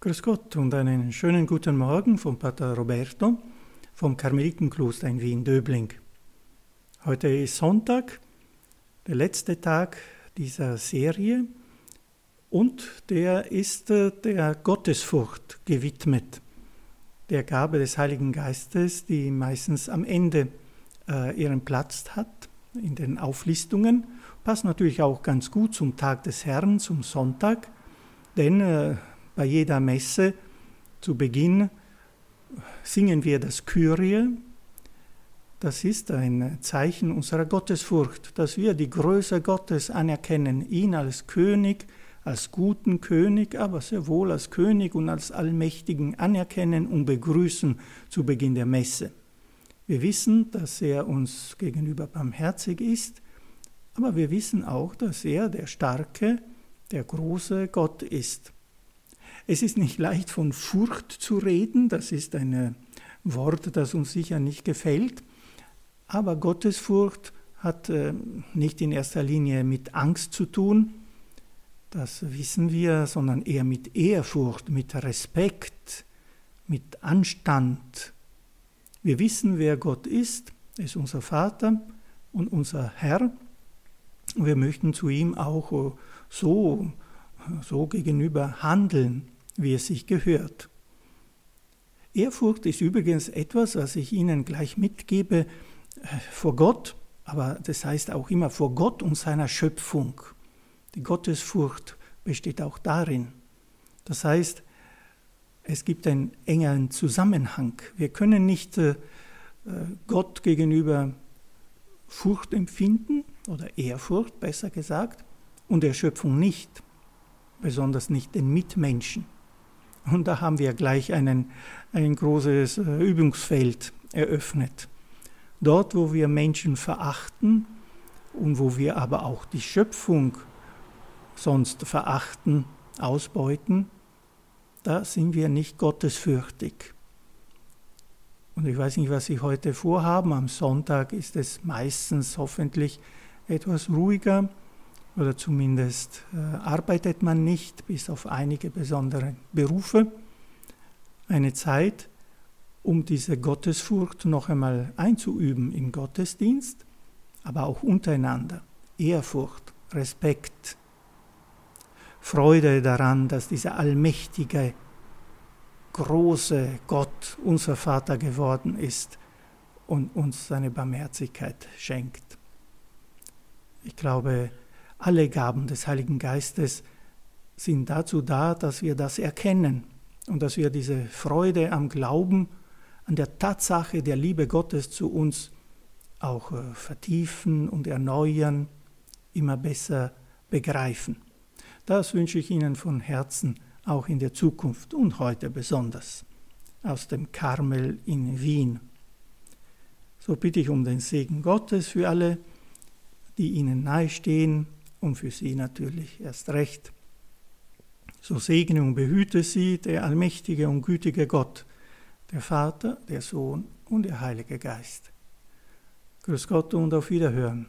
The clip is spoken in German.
Grüß Gott und einen schönen guten Morgen von Pater Roberto vom Karmelitenkloster in Wien-Döbling. Heute ist Sonntag, der letzte Tag dieser Serie und der ist äh, der Gottesfurcht gewidmet, der Gabe des Heiligen Geistes, die meistens am Ende äh, ihren Platz hat in den Auflistungen. Passt natürlich auch ganz gut zum Tag des Herrn, zum Sonntag, denn äh, bei jeder Messe zu Beginn singen wir das Kyrie. Das ist ein Zeichen unserer Gottesfurcht, dass wir die Größe Gottes anerkennen, ihn als König, als guten König, aber sehr wohl als König und als Allmächtigen anerkennen und begrüßen zu Beginn der Messe. Wir wissen, dass er uns gegenüber barmherzig ist, aber wir wissen auch, dass er der starke, der große Gott ist. Es ist nicht leicht von Furcht zu reden, das ist ein Wort, das uns sicher nicht gefällt, aber Gottesfurcht hat äh, nicht in erster Linie mit Angst zu tun, das wissen wir, sondern eher mit Ehrfurcht, mit Respekt, mit Anstand. Wir wissen, wer Gott ist, er ist unser Vater und unser Herr. Wir möchten zu ihm auch so, so gegenüber handeln wie es sich gehört. Ehrfurcht ist übrigens etwas, was ich Ihnen gleich mitgebe, äh, vor Gott, aber das heißt auch immer vor Gott und seiner Schöpfung. Die Gottesfurcht besteht auch darin. Das heißt, es gibt einen engeren Zusammenhang. Wir können nicht äh, Gott gegenüber Furcht empfinden oder Ehrfurcht, besser gesagt, und der Schöpfung nicht, besonders nicht den Mitmenschen. Und da haben wir gleich einen, ein großes äh, Übungsfeld eröffnet. Dort, wo wir Menschen verachten und wo wir aber auch die Schöpfung sonst verachten, ausbeuten, da sind wir nicht gottesfürchtig. Und ich weiß nicht, was Sie heute vorhaben. Am Sonntag ist es meistens hoffentlich etwas ruhiger oder zumindest äh, arbeitet man nicht, bis auf einige besondere Berufe, eine Zeit, um diese Gottesfurcht noch einmal einzuüben im Gottesdienst, aber auch untereinander. Ehrfurcht, Respekt, Freude daran, dass dieser allmächtige, große Gott unser Vater geworden ist und uns seine Barmherzigkeit schenkt. Ich glaube, alle Gaben des Heiligen Geistes sind dazu da, dass wir das erkennen und dass wir diese Freude am Glauben, an der Tatsache der Liebe Gottes zu uns auch äh, vertiefen und erneuern, immer besser begreifen. Das wünsche ich Ihnen von Herzen auch in der Zukunft und heute besonders aus dem Karmel in Wien. So bitte ich um den Segen Gottes für alle, die Ihnen nahestehen und für sie natürlich erst recht. So segne und behüte sie der allmächtige und gütige Gott, der Vater, der Sohn und der Heilige Geist. Grüß Gott und auf Wiederhören.